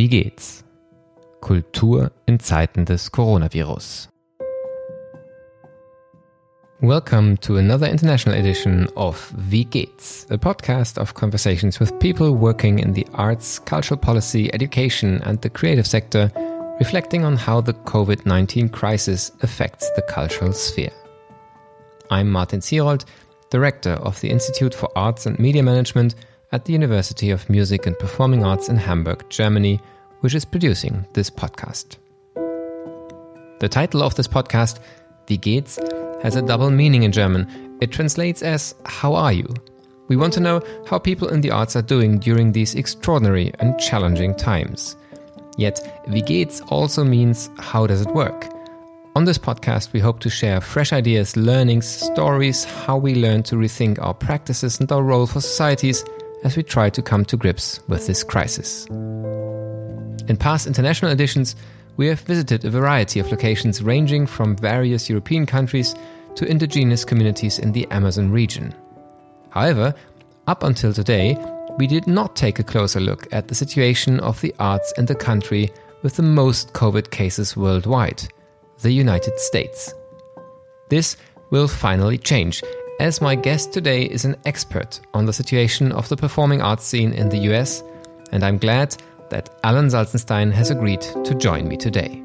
Wie geht's? Kultur in Zeiten des Coronavirus. Welcome to another international edition of Wie geht's, a podcast of conversations with people working in the arts, cultural policy, education, and the creative sector, reflecting on how the COVID 19 crisis affects the cultural sphere. I'm Martin Zierold, Director of the Institute for Arts and Media Management at the University of Music and Performing Arts in Hamburg, Germany, which is producing this podcast. The title of this podcast, Wie geht's, has a double meaning in German. It translates as How are you? We want to know how people in the arts are doing during these extraordinary and challenging times. Yet, Wie geht's also means How does it work? On this podcast, we hope to share fresh ideas, learnings, stories, how we learn to rethink our practices and our role for societies as we try to come to grips with this crisis. In past international editions, we have visited a variety of locations ranging from various European countries to indigenous communities in the Amazon region. However, up until today, we did not take a closer look at the situation of the arts in the country with the most COVID cases worldwide, the United States. This will finally change, as my guest today is an expert on the situation of the performing arts scene in the US, and I'm glad that Alan Salzenstein has agreed to join me today.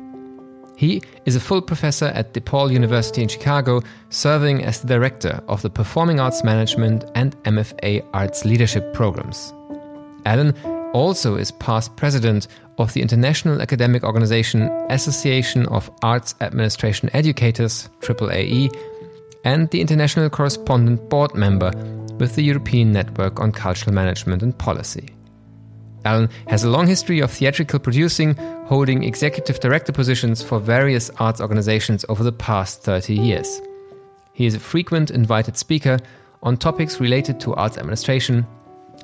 He is a full professor at DePaul University in Chicago, serving as the director of the Performing Arts Management and MFA Arts Leadership programs. Alan also is past president of the International Academic Organization Association of Arts Administration Educators, AAAE, and the International Correspondent Board member with the European Network on Cultural Management and Policy. Alan has a long history of theatrical producing, holding executive director positions for various arts organizations over the past 30 years. He is a frequent invited speaker on topics related to arts administration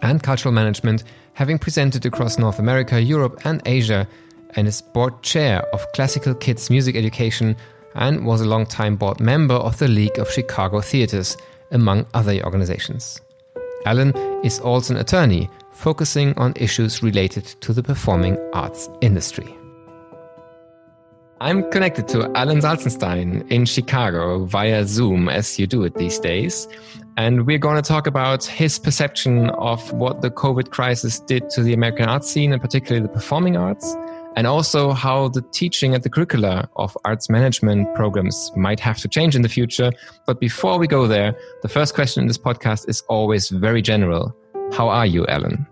and cultural management, having presented across North America, Europe, and Asia, and is board chair of Classical Kids Music Education and was a long-time board member of the League of Chicago Theaters, among other organizations. Alan is also an attorney focusing on issues related to the performing arts industry. I'm connected to Alan Salzenstein in Chicago via Zoom, as you do it these days. And we're going to talk about his perception of what the COVID crisis did to the American art scene, and particularly the performing arts, and also how the teaching and the curricula of arts management programs might have to change in the future. But before we go there, the first question in this podcast is always very general. How are you, Alan?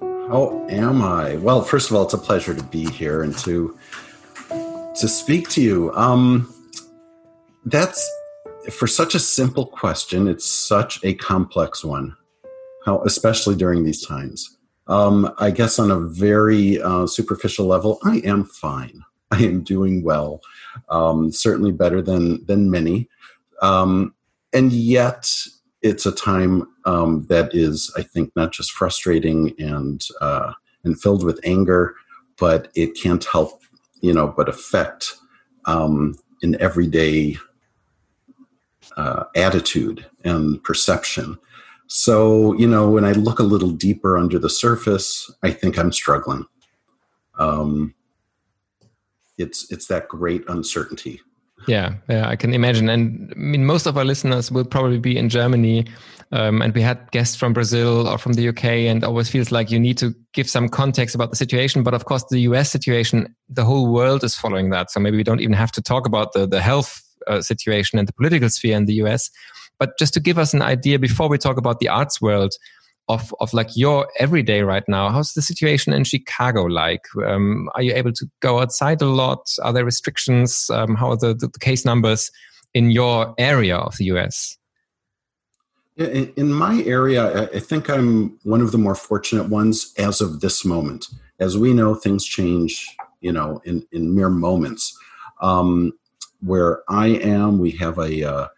How am I? Well, first of all, it's a pleasure to be here and to to speak to you. Um, that's for such a simple question. It's such a complex one. How, especially during these times. Um, I guess on a very uh, superficial level, I am fine. I am doing well. Um, certainly better than than many. Um, and yet, it's a time um, that is, I think, not just frustrating and uh, and filled with anger, but it can't help, you know, but affect um, an everyday uh, attitude and perception. So, you know, when I look a little deeper under the surface, I think I'm struggling. Um, it's it's that great uncertainty yeah, yeah, I can imagine. And I mean, most of our listeners will probably be in Germany. Um, and we had guests from Brazil or from the UK, and always feels like you need to give some context about the situation. But of course, the US situation, the whole world is following that. So maybe we don't even have to talk about the, the health uh, situation and the political sphere in the US. But just to give us an idea before we talk about the arts world, of of like your everyday right now how's the situation in chicago like? Um, are you able to go outside a lot? Are there restrictions? Um, how are the, the, the, case numbers in your area of the us in, my area i think i'm one of the more fortunate ones as of this moment. As we know things change you know in in mere moments. Um, where i am we have a uh,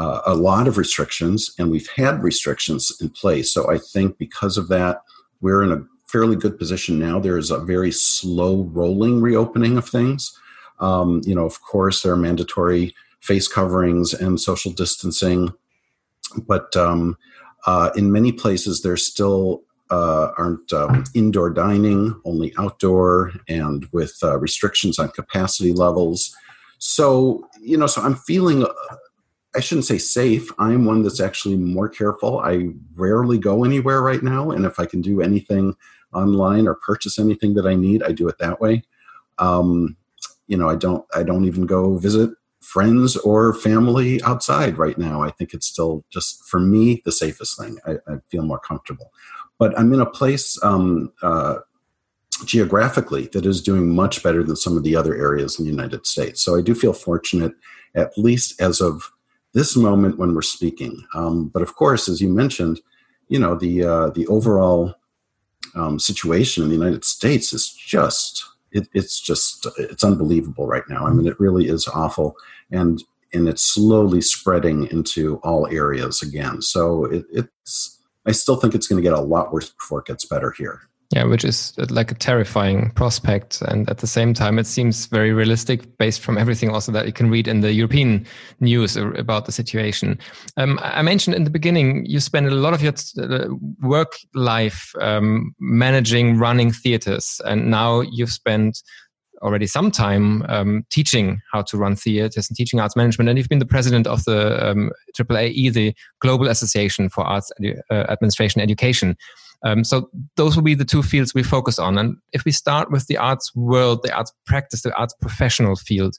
uh, a lot of restrictions, and we've had restrictions in place. So I think because of that, we're in a fairly good position now. There is a very slow rolling reopening of things. Um, you know, of course, there are mandatory face coverings and social distancing, but um, uh, in many places, there's still uh, aren't um, indoor dining, only outdoor, and with uh, restrictions on capacity levels. So you know, so I'm feeling. I shouldn't say safe. I'm one that's actually more careful. I rarely go anywhere right now, and if I can do anything online or purchase anything that I need, I do it that way. Um, you know, I don't. I don't even go visit friends or family outside right now. I think it's still just for me the safest thing. I, I feel more comfortable, but I'm in a place um, uh, geographically that is doing much better than some of the other areas in the United States. So I do feel fortunate, at least as of this moment when we're speaking. Um, but of course, as you mentioned, you know the uh, the overall um, situation in the United States is just it, it's just it's unbelievable right now. I mean, it really is awful, and and it's slowly spreading into all areas again. So it, it's I still think it's going to get a lot worse before it gets better here. Yeah, which is uh, like a terrifying prospect. And at the same time, it seems very realistic based from everything also that you can read in the European news about the situation. Um, I mentioned in the beginning, you spend a lot of your uh, work life um, managing, running theaters. And now you've spent already some time um, teaching how to run theaters and teaching arts management. And you've been the president of the um, AAAE, the Global Association for Arts uh, Administration Education. Um, so those will be the two fields we focus on. And if we start with the arts world, the arts practice, the arts professional field,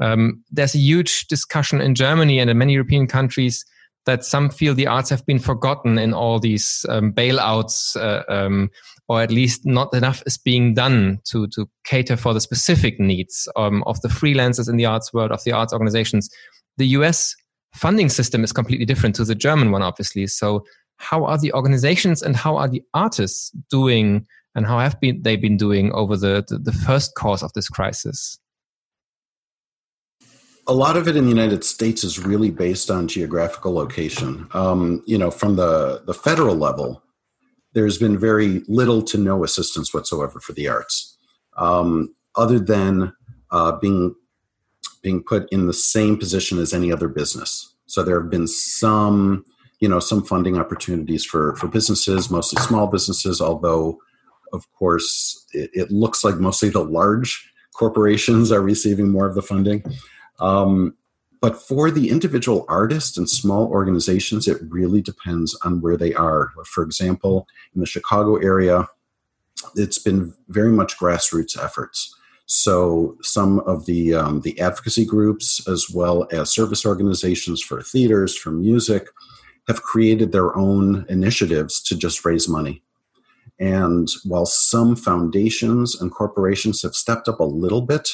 um, there's a huge discussion in Germany and in many European countries that some feel the arts have been forgotten in all these um, bailouts, uh, um, or at least not enough is being done to to cater for the specific needs um, of the freelancers in the arts world, of the arts organizations. The U.S. funding system is completely different to the German one, obviously. So how are the organizations and how are the artists doing and how have been they been doing over the, the, the first course of this crisis? a lot of it in the United States is really based on geographical location. Um, you know, from the, the federal level, there's been very little to no assistance whatsoever for the arts, um, other than uh, being being put in the same position as any other business. So there have been some you know some funding opportunities for for businesses, mostly small businesses. Although, of course, it, it looks like mostly the large corporations are receiving more of the funding. Um, but for the individual artists and small organizations, it really depends on where they are. For example, in the Chicago area, it's been very much grassroots efforts. So some of the um, the advocacy groups, as well as service organizations for theaters, for music, have created their own initiatives to just raise money. And while some foundations and corporations have stepped up a little bit,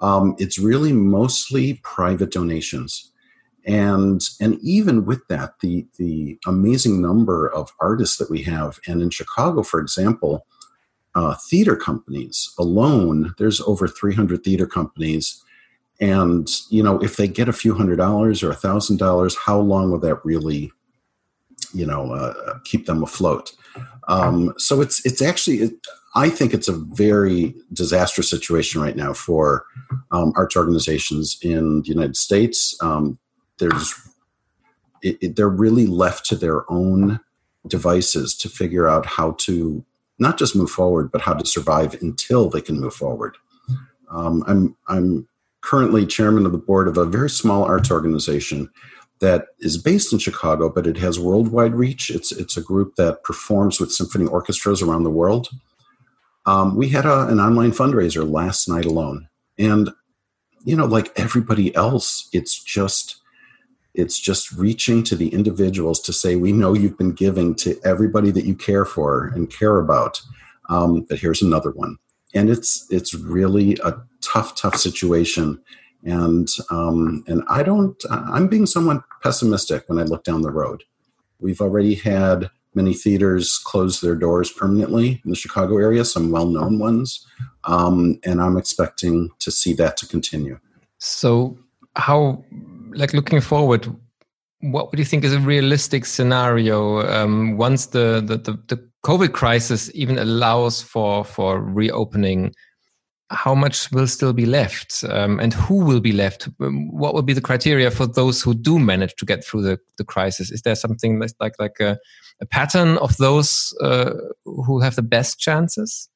um, it's really mostly private donations. And and even with that, the the amazing number of artists that we have, and in Chicago, for example, uh, theater companies alone, there's over 300 theater companies and you know if they get a few hundred dollars or a thousand dollars how long will that really you know uh, keep them afloat? Um, so it's it's actually it, i think it's a very disastrous situation right now for um, arts organizations in the united states. Um, there's it, it, they're really left to their own devices to figure out how to not just move forward but how to survive until they can move forward. Um, i'm i'm currently chairman of the board of a very small arts organization that is based in Chicago, but it has worldwide reach. It's it's a group that performs with symphony orchestras around the world. Um, we had a, an online fundraiser last night alone, and you know, like everybody else, it's just it's just reaching to the individuals to say, we know you've been giving to everybody that you care for and care about, um, but here's another one, and it's it's really a tough, tough situation and um, and I don't. I'm being somewhat pessimistic when I look down the road. We've already had many theaters close their doors permanently in the Chicago area, some well-known ones, um, and I'm expecting to see that to continue. So, how, like, looking forward, what would you think is a realistic scenario um, once the, the, the the COVID crisis even allows for for reopening how much will still be left? Um, and who will be left? Um, what will be the criteria for those who do manage to get through the, the crisis? Is there something like like a, a pattern of those uh, who have the best chances?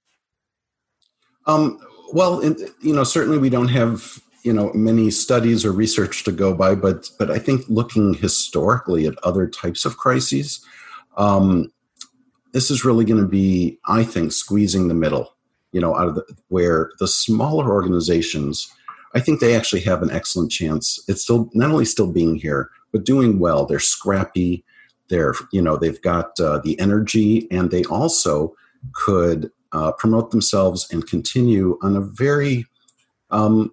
Um, well you know certainly we don't have you know many studies or research to go by but but i think looking historically at other types of crises um, this is really going to be i think squeezing the middle you know, out of the, where the smaller organizations, I think they actually have an excellent chance. It's still not only still being here, but doing well. They're scrappy. They're, you know, they've got uh, the energy, and they also could uh, promote themselves and continue on a very, um,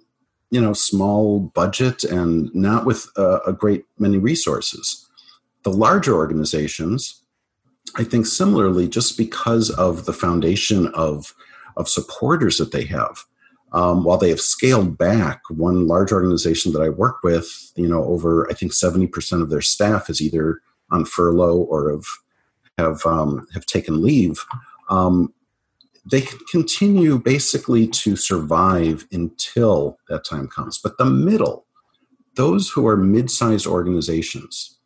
you know, small budget and not with uh, a great many resources. The larger organizations, I think, similarly, just because of the foundation of of supporters that they have. Um, while they have scaled back, one large organization that I work with, you know, over I think seventy percent of their staff is either on furlough or have have um, have taken leave. Um, they can continue basically to survive until that time comes. But the middle, those who are mid-sized organizations,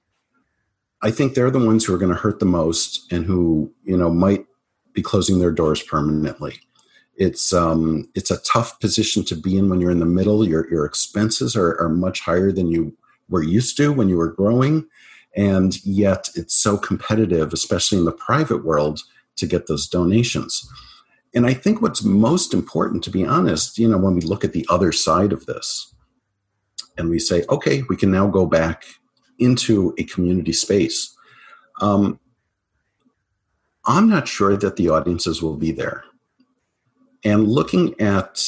I think they're the ones who are going to hurt the most and who you know might be closing their doors permanently. It's um, it's a tough position to be in when you're in the middle. Your your expenses are, are much higher than you were used to when you were growing, and yet it's so competitive, especially in the private world, to get those donations. And I think what's most important, to be honest, you know, when we look at the other side of this, and we say, okay, we can now go back into a community space. Um, I'm not sure that the audiences will be there and looking at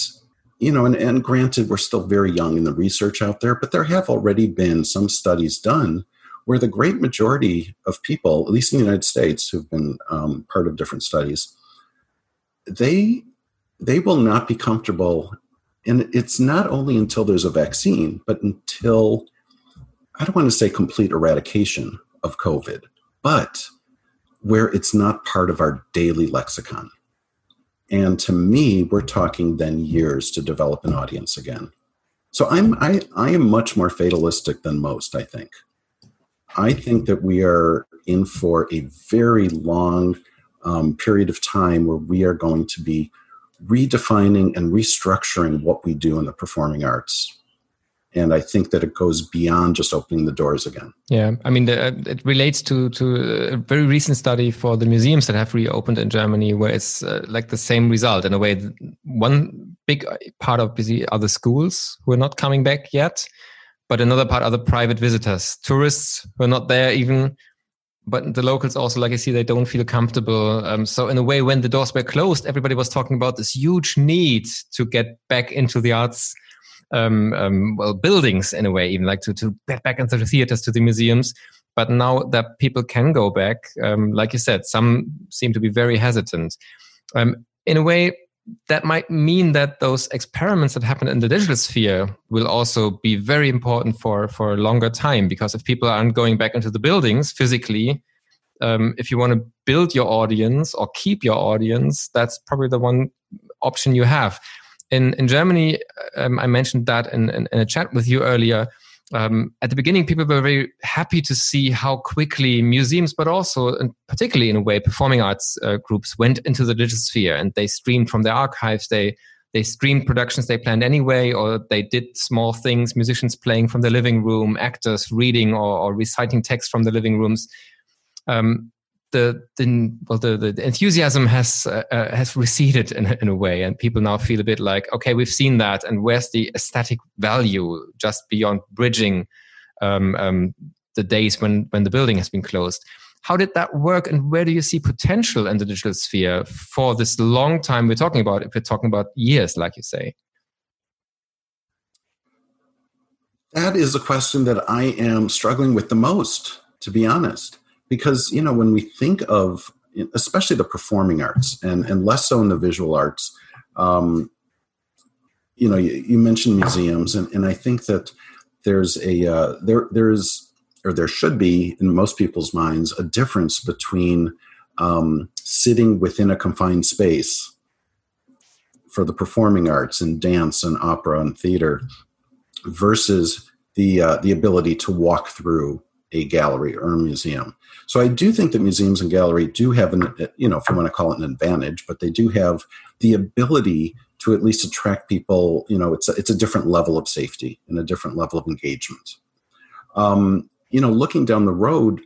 you know and, and granted we're still very young in the research out there but there have already been some studies done where the great majority of people at least in the united states who've been um, part of different studies they they will not be comfortable and it's not only until there's a vaccine but until i don't want to say complete eradication of covid but where it's not part of our daily lexicon and to me, we're talking then years to develop an audience again. So I'm I, I am much more fatalistic than most, I think. I think that we are in for a very long um, period of time where we are going to be redefining and restructuring what we do in the performing arts and I think that it goes beyond just opening the doors again. Yeah, I mean, the, it relates to to a very recent study for the museums that have reopened in Germany, where it's uh, like the same result in a way. One big part of busy are the schools who are not coming back yet, but another part are the private visitors, tourists who are not there even. But the locals also, like I see, they don't feel comfortable. Um, so in a way, when the doors were closed, everybody was talking about this huge need to get back into the arts um, um, well buildings in a way, even like to to get back into the theaters, to the museums. But now that people can go back, um, like you said, some seem to be very hesitant. Um, in a way, that might mean that those experiments that happen in the digital sphere will also be very important for for a longer time because if people aren't going back into the buildings physically um, if you want to build your audience or keep your audience that's probably the one option you have in in Germany, um, I mentioned that in, in, in, a chat with you earlier. Um, at the beginning, people were very happy to see how quickly museums, but also, and particularly in a way, performing arts uh, groups went into the digital sphere and they streamed from their archives. They they streamed productions they planned anyway, or they did small things, musicians playing from the living room, actors reading or, or reciting text from the living rooms. Um, the the well the, the enthusiasm has uh, uh, has receded in, in a way and people now feel a bit like okay we've seen that and where's the aesthetic value just beyond bridging um, um, the days when when the building has been closed? How did that work and where do you see potential in the digital sphere for this long time we're talking about if we're talking about years like you say? That is a question that i am struggling with the most to be honest because you know when we think of especially the performing arts and and less so in the visual arts um, you know you, you, mentioned museums and, and i think that there's a uh, there there's or there should be in most people's minds a difference between um, sitting within a confined space for the performing arts and dance and opera and theater versus the uh, the ability to walk through a gallery or a museum. So I do think that museums and gallery do have an you know if you want to call it an advantage, but they do have the ability to at least attract people. You know, it's a, it's a different level of safety and a different level of engagement. Um, you know, looking down the road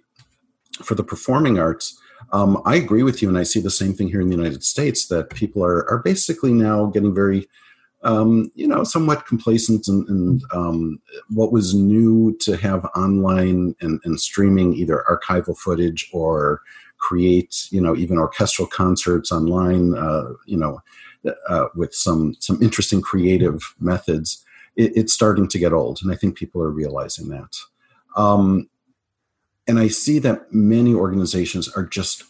for the performing arts, um, I agree with you, and I see the same thing here in the United States that people are are basically now getting very um, you know, somewhat complacent and, and um, what was new to have online and, and, streaming either archival footage or create, you know, even orchestral concerts online, uh, you know, uh, with some some interesting creative methods. It, it's starting to get old, and I think people are realizing that. Um, and I see that many organizations are just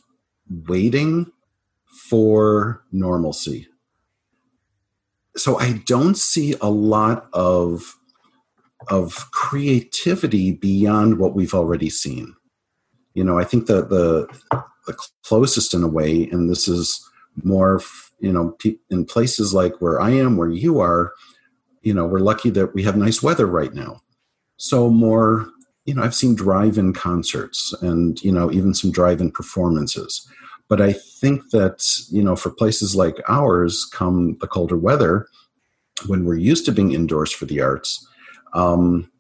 waiting for normalcy so I don't see a lot of of creativity beyond what we've already seen. You know, I think that the the closest in a way, and this is more, you know, in places like where I am, where you are, you know, we're lucky that we have nice weather right now. So more, you know, I've seen drive-in concerts and you know even some drive-in performances. But I think that, you know, for places like ours, come the colder weather, when we're used to being indoors for the arts, um,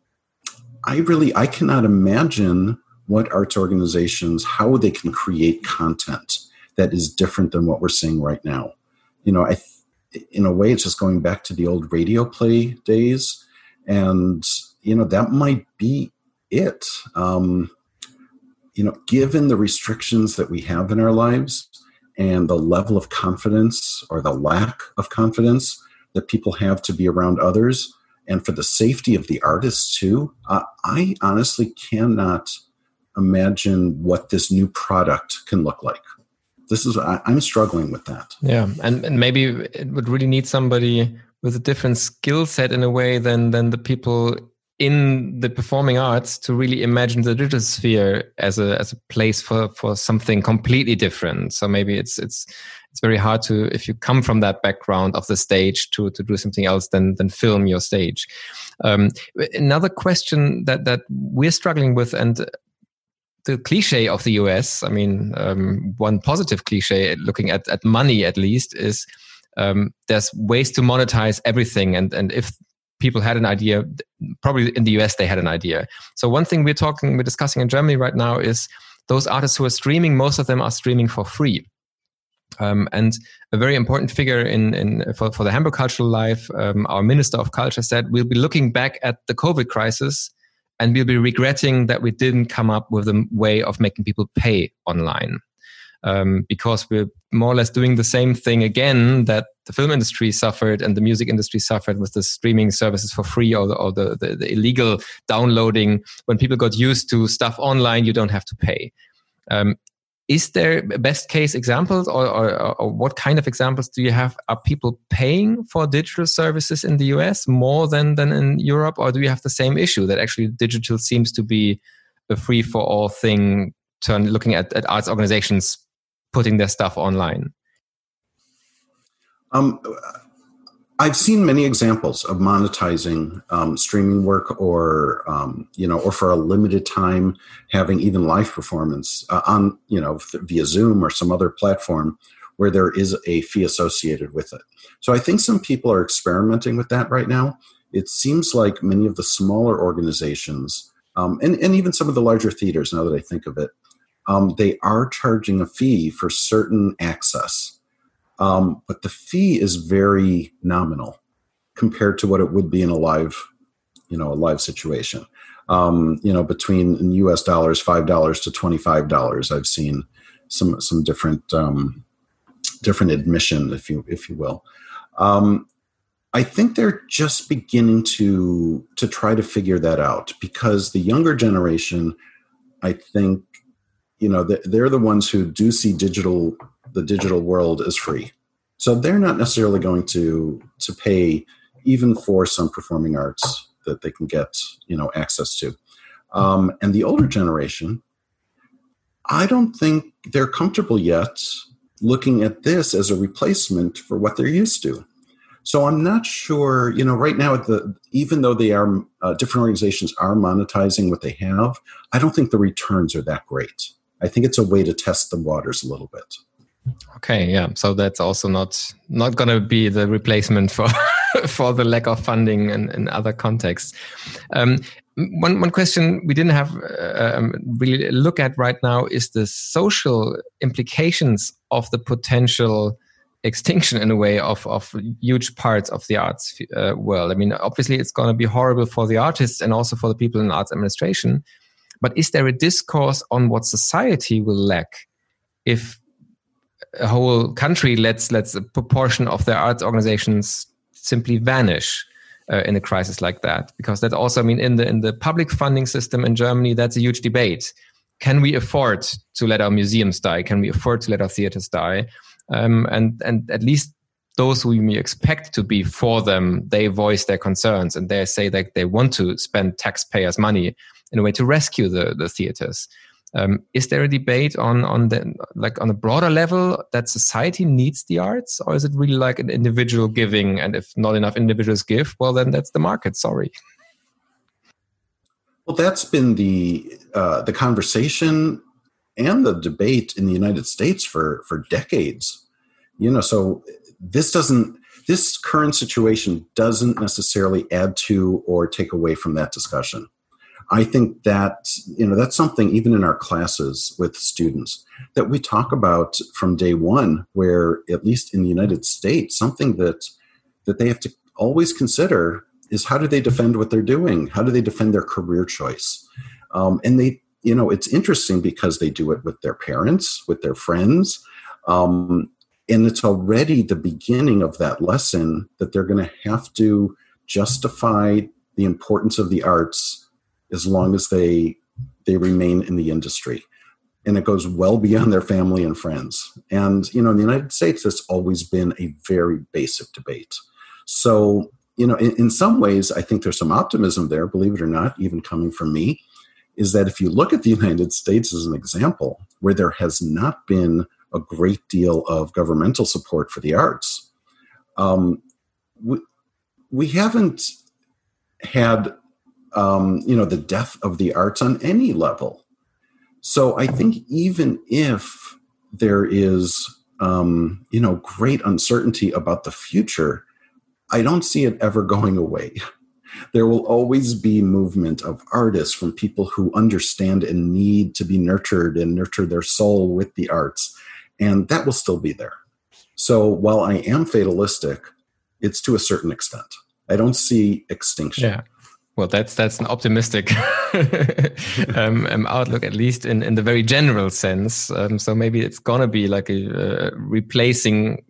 I really I cannot imagine what arts organizations how they can create content that is different than what we're seeing right now. You know, I in a way it's just going back to the old radio play days, and you know that might be it. Um, you know, given the restrictions that we have in our lives and the level of confidence or the lack of confidence that people have to be around others and for the safety of the artists too, uh, I honestly cannot imagine what this new product can look like. This is I, am struggling with that. Yeah, and, and maybe it would really need somebody with a different skill set in a way than than the people in the performing arts to really imagine the digital sphere as a as a place for for something completely different so maybe it's it's it's very hard to if you come from that background of the stage to to do something else than than film your stage um, another question that that we're struggling with and the cliche of the US, I mean, um, one positive cliche looking at, at money at least is um, there's ways to monetize everything. And, and if people had an idea. Probably in the US, they had an idea. So one thing we're talking, we're discussing in Germany right now is those artists who are streaming. Most of them are streaming for free. Um, and a very important figure in, in for, for the Hamburg cultural life, um, our Minister of Culture said, we'll be looking back at the COVID crisis and we'll be regretting that we didn't come up with a way of making people pay online um, because we're more or less doing the same thing again that the film industry suffered and the music industry suffered with the streaming services for free or, the, or the, the, the, illegal downloading. When people got used to stuff online, you don't have to pay. Um, is there best case examples or, or, or, what kind of examples do you have are people paying for digital services in the us more than, than in europe or do you have the same issue that actually digital seems to be a free for all thing turn looking at, at arts organizations putting their stuff online? Um, I've seen many examples of monetizing um, streaming work, or um, you know, or for a limited time having even live performance uh, on you know via Zoom or some other platform where there is a fee associated with it. So I think some people are experimenting with that right now. It seems like many of the smaller organizations, um, and and even some of the larger theaters, now that I think of it, um, they are charging a fee for certain access, um, but the fee is very nominal compared to what it would be in a live, you know, a live situation. Um, you know, between U.S. dollars, five dollars to twenty-five dollars. I've seen some some different um, different admission, if you if you will. Um, I think they're just beginning to to try to figure that out because the younger generation, I think, you know they're the ones who do see digital the digital world as free. So they're not necessarily going to to pay even for some performing arts that they can get you know access to. Um, and the older generation i don't think they're comfortable yet looking at this as a replacement for what they're used to. So I'm not sure, you know, right now, the even though they are uh, different organizations are monetizing what they have, I don't think the returns are that great. I think it's a way to test the waters a little bit. Okay, yeah. So that's also not not going to be the replacement for for the lack of funding in, in other contexts. Um, one one question we didn't have uh, um, really look at right now is the social implications of the potential extinction in a way of of huge parts of the arts uh, world. I mean, obviously, it's going to be horrible for the artists and also for the people in arts administration. But is there a discourse on what society will lack if a whole country lets lets a proportion of their arts organizations simply vanish? Uh, in a crisis like that? Because that also i mean in the in the public funding system in germany that's a huge debate. Can we afford to let our museums die? Can we afford to let our theaters die? Um, and and at least those who we expect to be for them, they voice their concerns and they say that they want to spend taxpayers' money in a way to rescue the the theaters. Um, is there a debate on on the like on a broader level that society needs the arts, or is it really like an individual giving? And if not enough individuals give, well, then that's the market. Sorry. Well, that's been the uh, the conversation and the debate in the United States for for decades. You know, so this doesn't this current situation doesn't necessarily add to or take away from that discussion. I think that you know that's something even in our classes with students that we talk about from day one where at least in the United States something that that they have to always consider is how do they defend what they're doing how do they defend their career choice um, and they you know, it's interesting because they do it with their parents, with their friends. Um, and it's already the beginning of that lesson that they're going to have to justify the importance of the arts as long as they they remain in the industry. And it goes well beyond their family and friends. And you know in the united states that's always been a very basic debate. So you know in, in some ways i think there's some optimism there believe it or not even coming from me is that if you look at the United States as an example, where there has not been a great deal of governmental support for the arts, um, we, we haven't had um, you know the death of the arts on any level. So I think even if there is um, you know great uncertainty about the future, I don't see it ever going away. there will always be movement of artists from people who understand and need to be nurtured and nurture their soul with the arts and that will still be there so while i am fatalistic it's to a certain extent i don't see extinction yeah well that's that's an optimistic um, um, outlook at least in, in the very general sense. Um, so maybe it's gonna be like a uh, replacing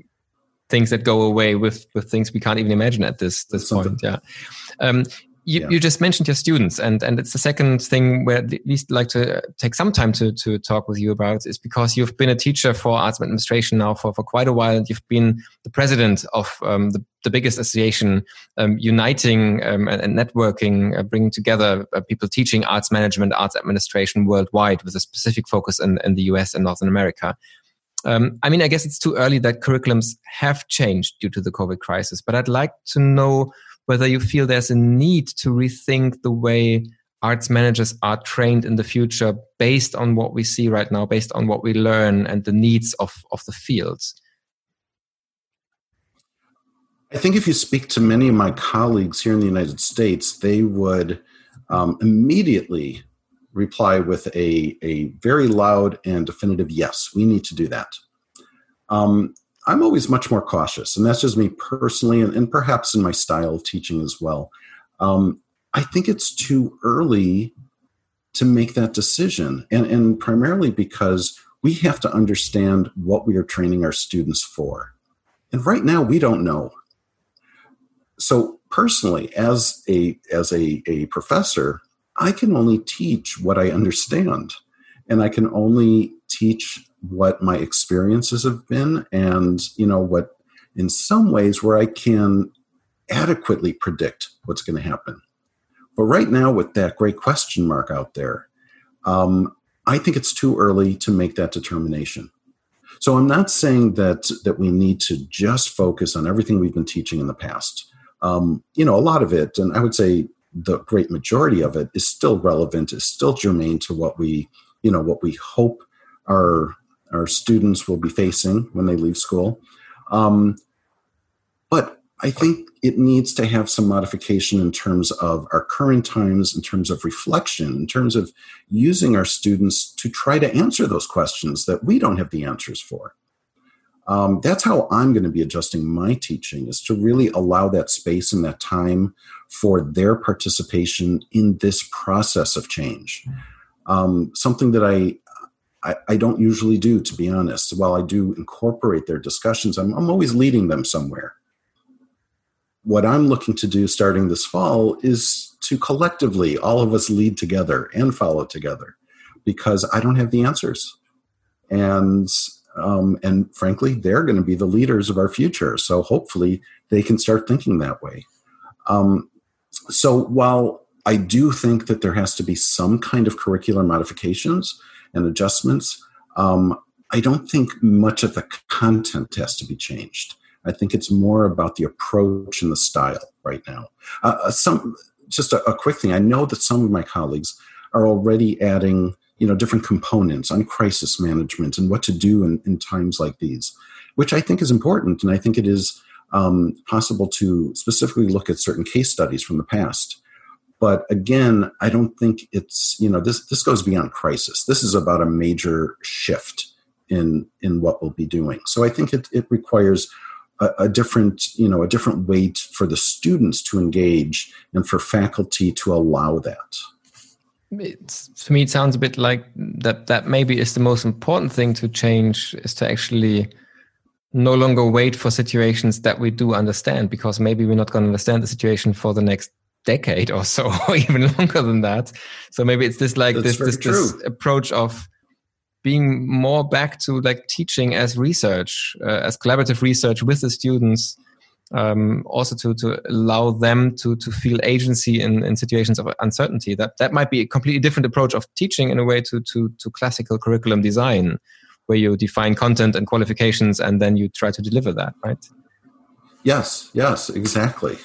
things that go away with with things we can't even imagine at this this point yeah. Um, you, yeah. you, just mentioned your students, and, and it's the second thing where at least like to take some time to, to talk with you about is because you've been a teacher for arts administration now for, for quite a while, and you've been the president of um, the, the biggest association um, uniting um, and, and, networking, uh, bringing together uh, people teaching arts management, arts administration worldwide with a specific focus in, in the US and Northern America. Um, I mean, I guess it's too early that curriculums have changed due to the COVID crisis, but I'd like to know whether you feel there's a need to rethink the way arts managers are trained in the future based on what we see right now, based on what we learn and the needs of, of the fields? I think if you speak to many of my colleagues here in the United States, they would um, immediately reply with a, a very loud and definitive yes, we need to do that. Um, I'm always much more cautious, and that's just me personally, and, and perhaps in my style of teaching as well. Um, I think it's too early to make that decision, and, and primarily because we have to understand what we are training our students for. And right now, we don't know. So personally, as a as a, a professor, I can only teach what I understand, and I can only teach what my experiences have been and you know what in some ways where i can adequately predict what's going to happen but right now with that great question mark out there um, i think it's too early to make that determination So I'm not saying that that we need to just focus on everything we've been teaching in the past. Um, you know, a lot of it, and I would say the great majority of it, is still relevant, is still germane to what we, you know, what we hope our our students will be facing when they leave school. Um, but I think it needs to have some modification in terms of our current times, in terms of reflection, in terms of using our students to try to answer those questions that we don't have the answers for. Um, that's how I'm going to be adjusting my teaching is to really allow that space and that time for their participation in this process of change. Um, something that I, I, I don't usually do, to be honest. While I do incorporate their discussions, I'm, I'm always leading them somewhere what I'm looking to do starting this fall is to collectively, all of us lead together and follow together because I don't have the answers. And um, and frankly, they're going to be the leaders of our future. So hopefully, they can start thinking that way. Um, so while I do think that there has to be some kind of curricular modifications and adjustments, um, I don't think much of the content has to be changed. I think it's more about the approach and the style right now. Uh, uh, some just a, a, quick thing. I know that some of my colleagues are already adding you know different components on crisis management and what to do in, in times like these, which I think is important, and I think it is um, possible to specifically look at certain case studies from the past. But again, I don't think it's you know this this goes beyond crisis. This is about a major shift in in what we'll be doing. So I think it, it requires a, a, different you know a different way for the students to engage and for faculty to allow that it's, for me it sounds a bit like that that maybe is the most important thing to change is to actually no longer wait for situations that we do understand because maybe we're not going to understand the situation for the next decade or so or even longer than that so maybe it's this like That's this this, this approach of being more back to like teaching as research, uh, as collaborative research with the students. Um, also to to allow them to to feel agency in, in situations of uncertainty. That that might be a completely different approach of teaching in a way to to to classical curriculum design, where you define content and qualifications and then you try to deliver that, right? Yes, yes, exactly.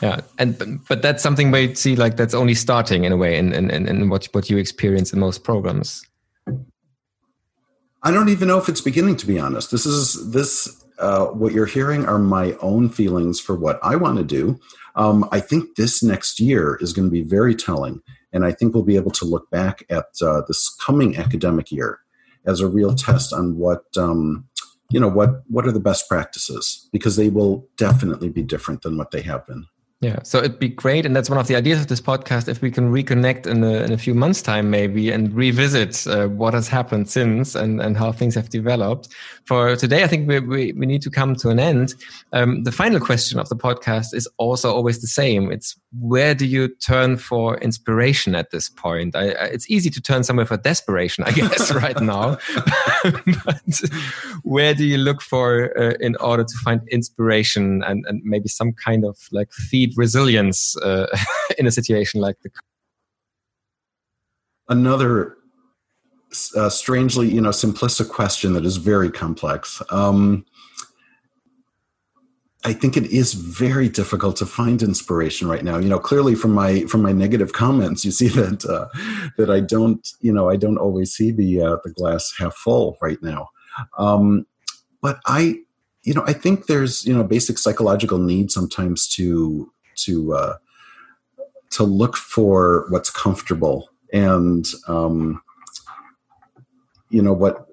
Yeah, and but that's something where you see like that's only starting in a way in in, in what what you experience in most programs. I don't even know if it's beginning, to be honest. This is this. Uh, what you're hearing are my own feelings for what I want to do. Um, I think this next year is going to be very telling, and I think we'll be able to look back at uh, this coming academic year as a real test on what um, you know what what are the best practices because they will definitely be different than what they have been. Yeah, so it'd be great, and that's one of the ideas of this podcast. If we can reconnect in a, in a few months' time, maybe, and revisit uh, what has happened since and, and how things have developed. For today, I think we, we, we need to come to an end. Um, the final question of the podcast is also always the same. It's where do you turn for inspiration at this point? I, I, it's easy to turn somewhere for desperation, I guess, right now. but where do you look for uh, in order to find inspiration and, and maybe some kind of like feed resilience uh, in a situation like the another uh, strangely you know simplistic question that is very complex um, I think it is very difficult to find inspiration right now. You know, clearly from my from my negative comments, you see that uh, that I don't, you know, I don't always see the uh, the glass half full right now. Um, but I, you know, I think there's you know basic psychological need sometimes to to uh, to look for what's comfortable and um, you know what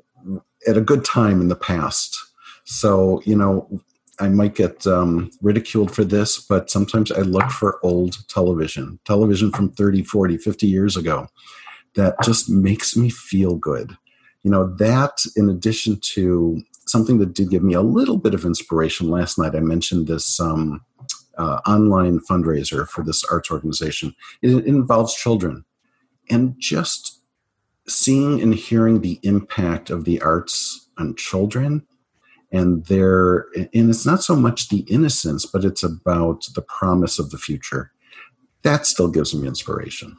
at a good time in the past. So you know I might get um, ridiculed for this, but sometimes I look for old television, television from 30, 40, 50 years ago that just makes me feel good. You know, that in addition to something that did give me a little bit of inspiration last night, I mentioned this um, uh, online fundraiser for this arts organization. It, it involves children. And just seeing and hearing the impact of the arts on children and their and it's not so much the innocence but it's about the promise of the future that still gives me inspiration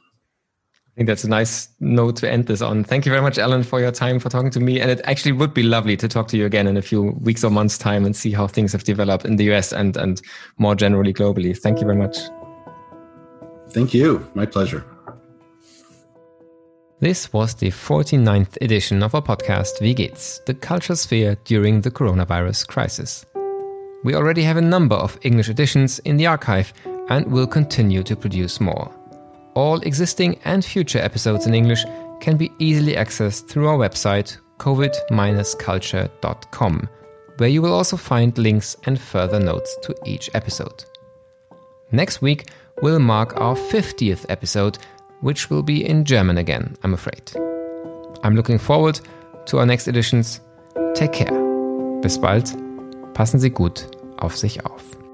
I think that's a nice note to end this on. Thank you very much, Alan, for your time, for talking to me. And it actually would be lovely to talk to you again in a few weeks or months' time and see how things have developed in the US and, and more generally globally. Thank you very much. Thank you. My pleasure. This was the 49th edition of our podcast, Wie geht's? The Culture Sphere during the coronavirus crisis. We already have a number of English editions in the archive and will continue to produce more. All existing and future episodes in English can be easily accessed through our website covid-culture.com, where you will also find links and further notes to each episode. Next week will mark our 50th episode, which will be in German again, I'm afraid. I'm looking forward to our next editions. Take care. Bis bald. Passen Sie gut auf sich auf.